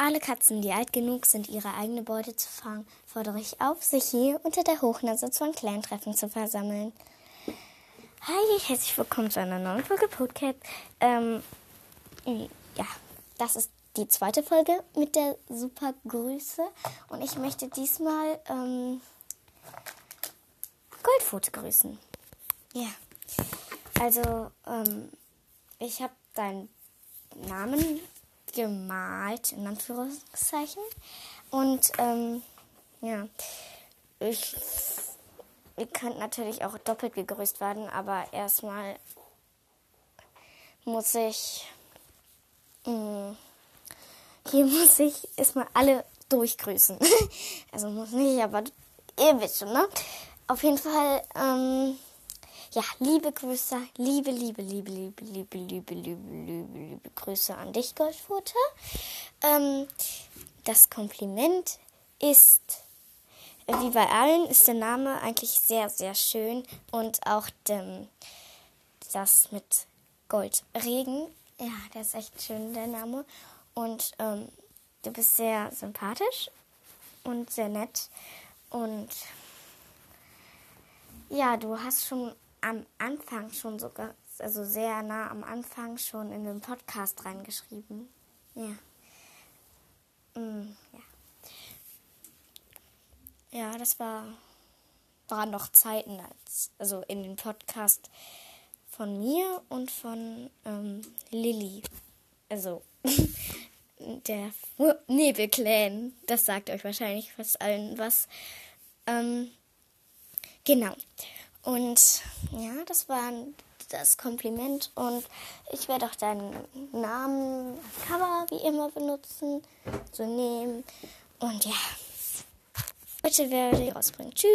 alle Katzen, die alt genug sind, ihre eigene Beute zu fangen, fordere ich auf, sich hier unter der Hochnase zu einem Clan-Treffen zu versammeln. Hi, herzlich willkommen zu einer neuen Folge Podcast. Ähm, ja, das ist die zweite Folge mit der super Grüße und ich möchte diesmal ähm, Goldfote grüßen. Ja, also ähm, ich habe deinen Namen gemalt, in Anführungszeichen. Und ähm, ja, ich, ihr könnt natürlich auch doppelt gegrüßt werden, aber erstmal muss ich, mh, mm, hier muss ich erstmal alle durchgrüßen. also muss nicht, aber ihr wisst schon, ne? Auf jeden Fall, ähm, ja, liebe Grüße, liebe, liebe, liebe, liebe, liebe, liebe, liebe, liebe, liebe Grüße an dich, Goldfutter. Ähm, das Kompliment ist, wie bei allen, ist der Name eigentlich sehr, sehr schön und auch dem, das mit Goldregen, ja, der ist echt schön, der Name. Und ähm, du bist sehr sympathisch und sehr nett und ja, du hast schon am Anfang schon sogar, also sehr nah am Anfang schon in den Podcast reingeschrieben. Ja. Mm, ja. Ja, das war, waren noch Zeiten, als, also in den Podcast von mir und von ähm, Lilly. Also der Nebelclan. Das sagt euch wahrscheinlich fast allen was. Ähm, genau. Und ja, das war das Kompliment. Und ich werde auch deinen Namen Cover wie immer benutzen, so nehmen. Und ja, heute werde ich rausbringen. Tschüss.